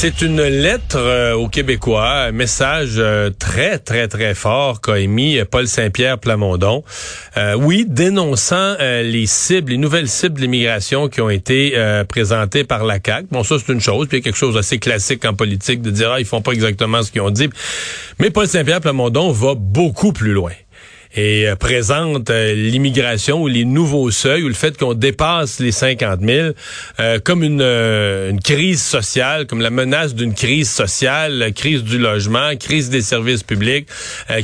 C'est une lettre euh, aux Québécois, un message euh, très, très, très fort qu'a émis Paul Saint-Pierre Plamondon. Euh, oui, dénonçant les cibles, les nouvelles cibles de l'immigration qui ont été présentées par la CAQ. Bon, ça, c'est une chose, puis quelque chose d'assez classique en politique de dire, ah, ils font pas exactement ce qu'ils ont dit. Mais Paul Saint-Pierre Plamondon va beaucoup plus loin et euh, présente euh, l'immigration ou les nouveaux seuils ou le fait qu'on dépasse les 50 000 euh, comme une, une, crise sociale, comme la menace d'une crise sociale, crise du logement, crise des services publics,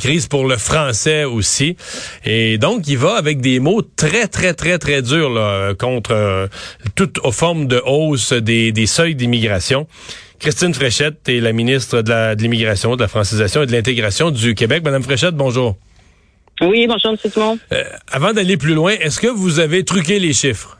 crise pour le français aussi. Et donc, il va avec des mots très, très, très, très durs là, contre toute forme de hausse des, des seuils d'immigration. Christine Fréchette est la ministre de l'immigration, de, de la francisation et de l'intégration du Québec. Madame Fréchette, bonjour. Oui, bonjour, M. Simon. Euh, avant d'aller plus loin, est-ce que vous avez truqué les chiffres?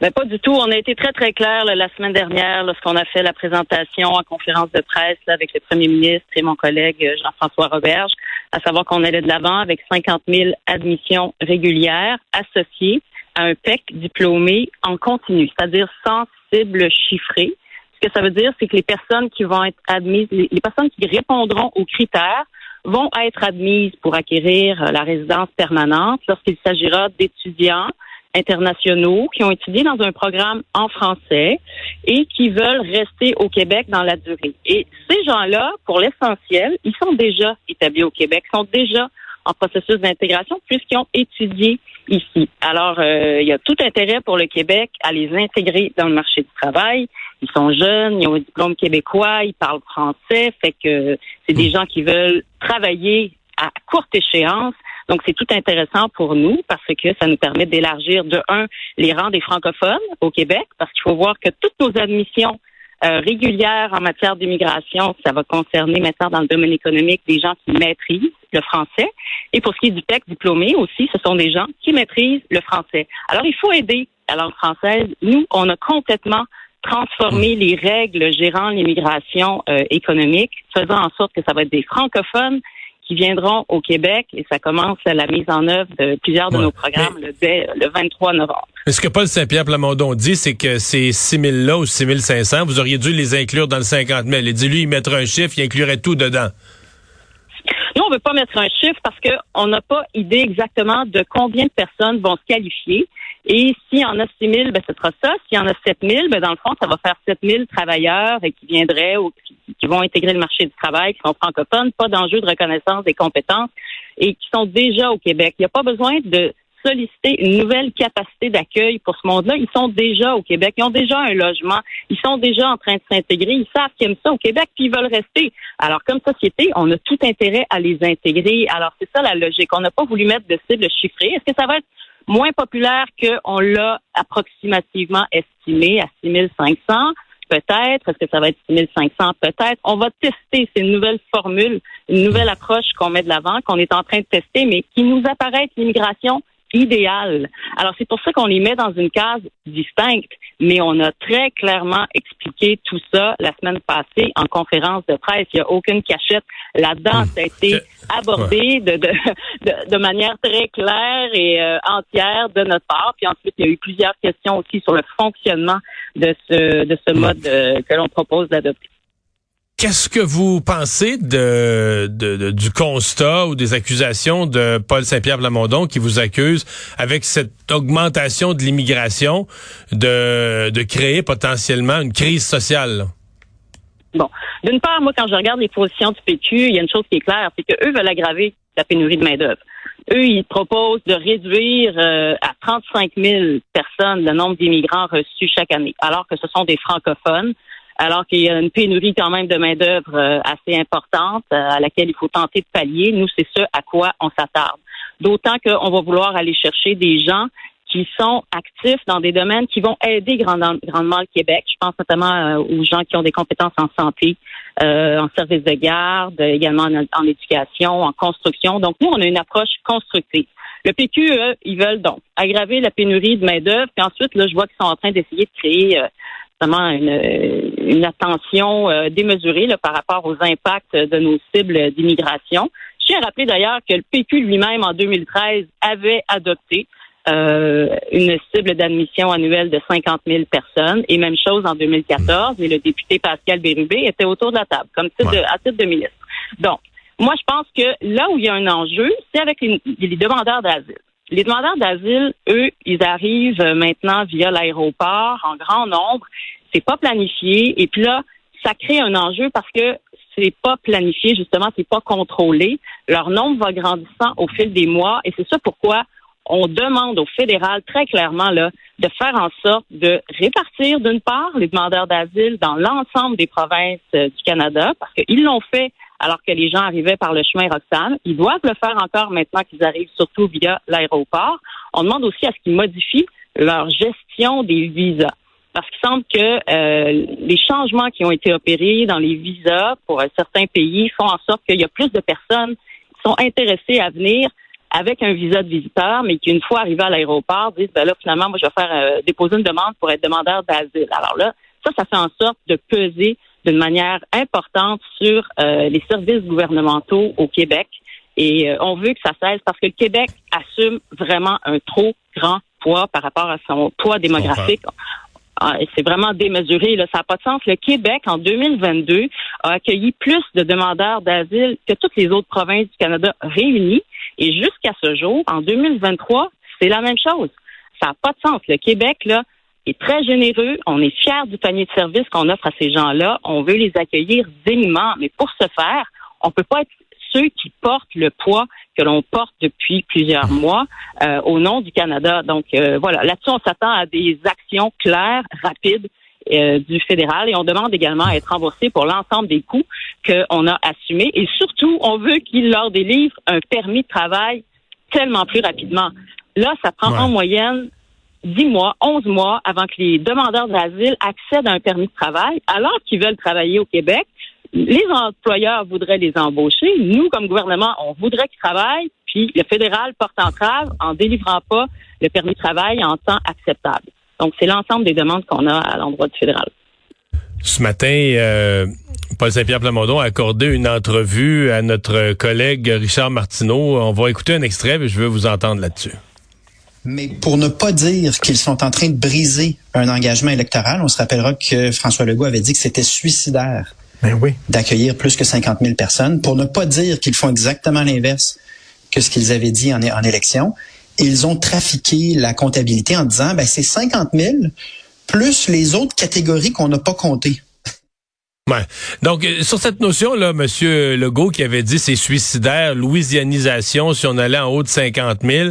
Ben, pas du tout. On a été très, très clair la semaine dernière lorsqu'on a fait la présentation en conférence de presse avec le premier ministre et mon collègue euh, Jean-François Roberge, à savoir qu'on allait de l'avant avec 50 000 admissions régulières associées à un PEC diplômé en continu, c'est-à-dire sans cible chiffrée. Ce que ça veut dire, c'est que les personnes qui vont être admises, les personnes qui répondront aux critères vont être admises pour acquérir euh, la résidence permanente lorsqu'il s'agira d'étudiants internationaux qui ont étudié dans un programme en français et qui veulent rester au Québec dans la durée. Et ces gens-là, pour l'essentiel, ils sont déjà établis au Québec, sont déjà en processus d'intégration puisqu'ils ont étudié ici. Alors, euh, il y a tout intérêt pour le Québec à les intégrer dans le marché du travail. Ils sont jeunes, ils ont un diplôme québécois, ils parlent français, fait que c'est des hmm. gens qui veulent travailler à courte échéance. Donc, c'est tout intéressant pour nous parce que ça nous permet d'élargir de un les rangs des francophones au Québec, parce qu'il faut voir que toutes nos admissions euh, régulières en matière d'immigration, ça va concerner maintenant dans le domaine économique des gens qui maîtrisent le français. Et pour ce qui est du PEC diplômé aussi, ce sont des gens qui maîtrisent le français. Alors, il faut aider la langue française. Nous, on a complètement transformé les règles gérant l'immigration euh, économique, faisant en sorte que ça va être des francophones qui viendront au Québec et ça commence la mise en œuvre de plusieurs de nos programmes dès le 23 novembre. Ce que Paul Saint-Pierre Plamondon dit, c'est que ces 6 000-là ou 6 500, vous auriez dû les inclure dans le 50 000. Il dit, lui, il mettrait un chiffre, il inclurait tout dedans. Nous, on veut pas mettre un chiffre parce qu'on n'a pas idée exactement de combien de personnes vont se qualifier. Et s'il y en a 6 000, ben, ce sera ça. S'il y en a 7 000, ben, dans le fond, ça va faire 7 000 travailleurs qui viendraient ou qui, vont intégrer le marché du travail, qui sont francophones, pas d'enjeu de reconnaissance des compétences et qui sont déjà au Québec. Il n'y a pas besoin de solliciter une nouvelle capacité d'accueil pour ce monde-là. Ils sont déjà au Québec, ils ont déjà un logement, ils sont déjà en train de s'intégrer, ils savent qu'ils aiment ça au Québec, puis ils veulent rester. Alors, comme société, on a tout intérêt à les intégrer. Alors, c'est ça la logique. On n'a pas voulu mettre de cible chiffrée. Est-ce que ça va être moins populaire qu'on l'a approximativement estimé à 6500? Peut-être. Est-ce que ça va être 6500? Peut-être. On va tester. ces nouvelles formules, une nouvelle approche qu'on met de l'avant, qu'on est en train de tester, mais qui nous apparaît l'immigration idéal. Alors, c'est pour ça qu'on les met dans une case distincte, mais on a très clairement expliqué tout ça la semaine passée en conférence de presse. Il n'y a aucune cachette là-dedans. Ça a été abordé de, de, de, manière très claire et euh, entière de notre part. Puis ensuite, il y a eu plusieurs questions aussi sur le fonctionnement de ce, de ce mode euh, que l'on propose d'adopter. Qu'est-ce que vous pensez de, du constat ou des accusations de Paul Saint-Pierre Blamondon qui vous accuse avec cette augmentation de l'immigration de, de créer potentiellement une crise sociale? Bon, d'une part, moi, quand je regarde les positions du PQ, il y a une chose qui est claire, c'est qu'eux veulent aggraver la pénurie de main-d'œuvre. Eux, ils proposent de réduire euh, à 35 000 personnes le nombre d'immigrants reçus chaque année, alors que ce sont des francophones alors qu'il y a une pénurie quand même de main-d'œuvre euh, assez importante euh, à laquelle il faut tenter de pallier. Nous, c'est ce à quoi on s'attarde. D'autant qu'on va vouloir aller chercher des gens qui sont actifs dans des domaines qui vont aider grandement, le Québec. Je pense notamment euh, aux gens qui ont des compétences en santé, en service de garde, également en, éducation, en construction. Donc, nous, on a une approche constructive. Le PQ, ils veulent donc aggraver la pénurie de main-d'œuvre. Puis ensuite, là, je vois qu'ils sont en train d'essayer de créer vraiment une, une attention démesurée par rapport aux impacts de nos cibles d'immigration. Je tiens à rappeler d'ailleurs que le PQ lui-même, en 2013, avait adopté euh, une cible d'admission annuelle de 50 000 personnes. Et même chose en 2014, et le député Pascal Bérubé était autour de la table, comme titre de, à titre de ministre. Donc, moi, je pense que là où il y a un enjeu, c'est avec les, demandeurs d'asile. Les demandeurs d'asile, eux, ils arrivent maintenant via l'aéroport en grand nombre. C'est pas planifié. Et puis là, ça crée un enjeu parce que c'est pas planifié, justement, c'est pas contrôlé. Leur nombre va grandissant au fil des mois. Et c'est ça pourquoi on demande au fédéral très clairement là, de faire en sorte de répartir d'une part les demandeurs d'asile dans l'ensemble des provinces euh, du Canada, parce qu'ils l'ont fait alors que les gens arrivaient par le chemin Roxane. Ils doivent le faire encore maintenant qu'ils arrivent surtout via l'aéroport. On demande aussi à ce qu'ils modifient leur gestion des visas. Parce qu'il semble que euh, les changements qui ont été opérés dans les visas pour certains pays font en sorte qu'il y a plus de personnes qui sont intéressées à venir avec un visa de visiteur, mais qui, une fois arrivé à l'aéroport, disent, ben là, finalement, moi, je vais faire euh, déposer une demande pour être demandeur d'asile. Alors là, ça, ça fait en sorte de peser d'une manière importante sur euh, les services gouvernementaux au Québec. Et euh, on veut que ça cesse parce que le Québec assume vraiment un trop grand poids par rapport à son poids démographique. Ah, c'est vraiment démesuré, là, ça n'a pas de sens. Le Québec, en 2022, a accueilli plus de demandeurs d'asile que toutes les autres provinces du Canada réunies. Et jusqu'à ce jour, en 2023, c'est la même chose. Ça n'a pas de sens. Le Québec, là, est très généreux. On est fiers du panier de services qu'on offre à ces gens-là. On veut les accueillir dignement. Mais pour ce faire, on peut pas être ceux qui portent le poids que l'on porte depuis plusieurs mois euh, au nom du Canada. Donc euh, voilà, là-dessus, on s'attend à des actions claires, rapides euh, du fédéral et on demande également à être remboursé pour l'ensemble des coûts qu'on a assumés. Et surtout, on veut qu'ils leur délivrent un permis de travail tellement plus rapidement. Là, ça prend en moyenne 10 mois, 11 mois avant que les demandeurs d'asile accèdent à un permis de travail alors qu'ils veulent travailler au Québec les employeurs voudraient les embaucher. Nous, comme gouvernement, on voudrait qu'ils travaillent, puis le fédéral porte entrave en délivrant pas le permis de travail en temps acceptable. Donc, c'est l'ensemble des demandes qu'on a à l'endroit du fédéral. Ce matin, euh, Paul Saint-Pierre Plamondon a accordé une entrevue à notre collègue Richard Martineau. On va écouter un extrait, et je veux vous entendre là-dessus. Mais pour ne pas dire qu'ils sont en train de briser un engagement électoral, on se rappellera que François Legault avait dit que c'était suicidaire ben oui. d'accueillir plus que 50 000 personnes, pour ne pas dire qu'ils font exactement l'inverse que ce qu'ils avaient dit en, en élection. Ils ont trafiqué la comptabilité en disant, ben, c'est 50 000 plus les autres catégories qu'on n'a pas comptées. Donc, euh, sur cette notion-là, M. Legault qui avait dit c'est suicidaire, louisianisation, si on allait en haut de 50 000,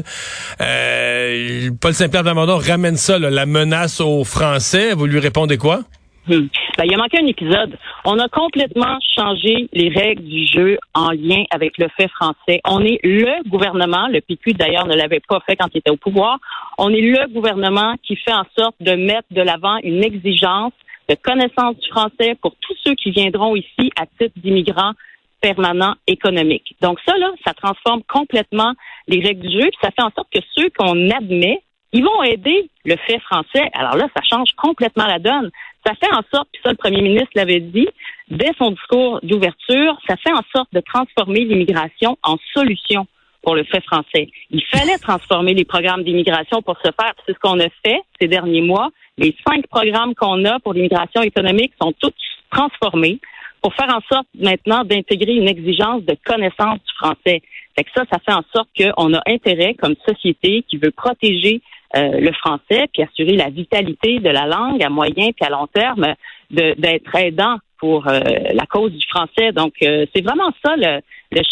euh, Paul Saint-Pierre Plamondon ramène ça, la menace aux Français. Vous lui répondez quoi? Hmm. Ben, il a manqué un épisode. On a complètement changé les règles du jeu en lien avec le fait français. On est le gouvernement, le PQ d'ailleurs ne l'avait pas fait quand il était au pouvoir, on est le gouvernement qui fait en sorte de mettre de l'avant une exigence de connaissance du français pour tous ceux qui viendront ici à titre d'immigrants permanents économiques. Donc ça, là, ça transforme complètement les règles du jeu, puis ça fait en sorte que ceux qu'on admet, ils vont aider le fait français. Alors là, ça change complètement la donne. Ça fait en sorte, puis ça le premier ministre l'avait dit, dès son discours d'ouverture, ça fait en sorte de transformer l'immigration en solution pour le fait français. Il fallait transformer les programmes d'immigration pour ce faire. C'est ce qu'on a fait ces derniers mois. Les cinq programmes qu'on a pour l'immigration économique sont tous transformés pour faire en sorte maintenant d'intégrer une exigence de connaissance du français. Fait que ça, ça fait en sorte qu'on a intérêt comme société qui veut protéger euh, le français, puis assurer la vitalité de la langue à moyen puis à long terme, d'être aidant pour euh, la cause du français. Donc, euh, c'est vraiment ça le,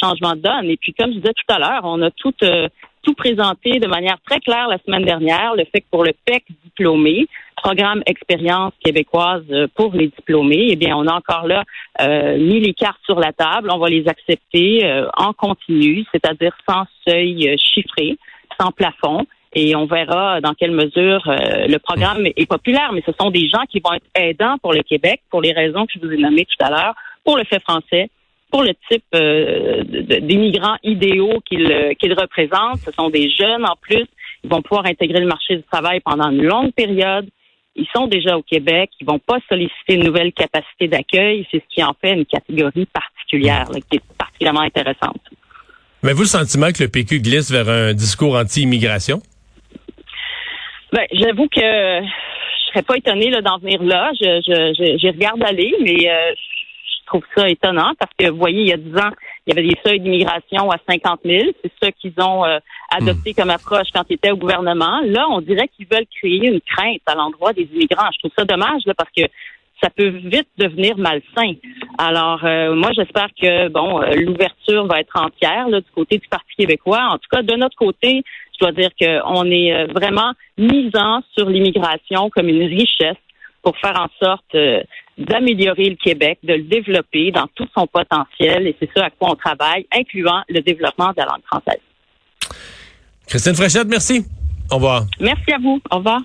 changement de donne. Et puis, comme je disais tout à l'heure, on a tout tout présenté de manière très claire la semaine dernière, le fait que pour le PEC diplômé, programme expérience québécoise pour les diplômés, eh bien, on a encore là mis les cartes sur la table. On va les accepter en continu, c'est-à-dire sans seuil chiffré, sans plafond et on verra dans quelle mesure euh, le programme est populaire, mais ce sont des gens qui vont être aidants pour le Québec pour les raisons que je vous ai nommées tout à l'heure, pour le fait français, pour le type euh, d'immigrants idéaux qu'ils euh, qu'ils représentent. Ce sont des jeunes en plus. Ils vont pouvoir intégrer le marché du travail pendant une longue période. ils sont déjà au Québec, ils vont pas solliciter une nouvelle capacité d'accueil. C'est ce qui en fait une catégorie particulière, qui est particulièrement intéressante. Mais vous le sentiment que le PQ glisse vers un discours anti-immigration? Ben, j'avoue que je serais pas étonnée d'en venir là. Je, je, je, regarde aller, mais euh, je trouve ça étonnant parce que, vous voyez, il y a 10 ans, il y avait des seuils d'immigration à 50 000. C'est ça qu'ils ont euh, adopté comme approche quand ils étaient au gouvernement. Là, on dirait qu'ils veulent créer une crainte à l'endroit des immigrants. Je trouve ça dommage là, parce que ça peut vite devenir malsain. Alors, euh, moi, j'espère que bon, euh, l'ouverture va être entière là, du côté du Parti québécois. En tout cas, de notre côté, je dois dire qu'on est euh, vraiment misant sur l'immigration comme une richesse pour faire en sorte d'améliorer le Québec, de le développer dans tout son potentiel. Et c'est ça à quoi on travaille, incluant le développement de la langue française. Christine Fréchette, merci. Au revoir. Merci à vous. Au revoir.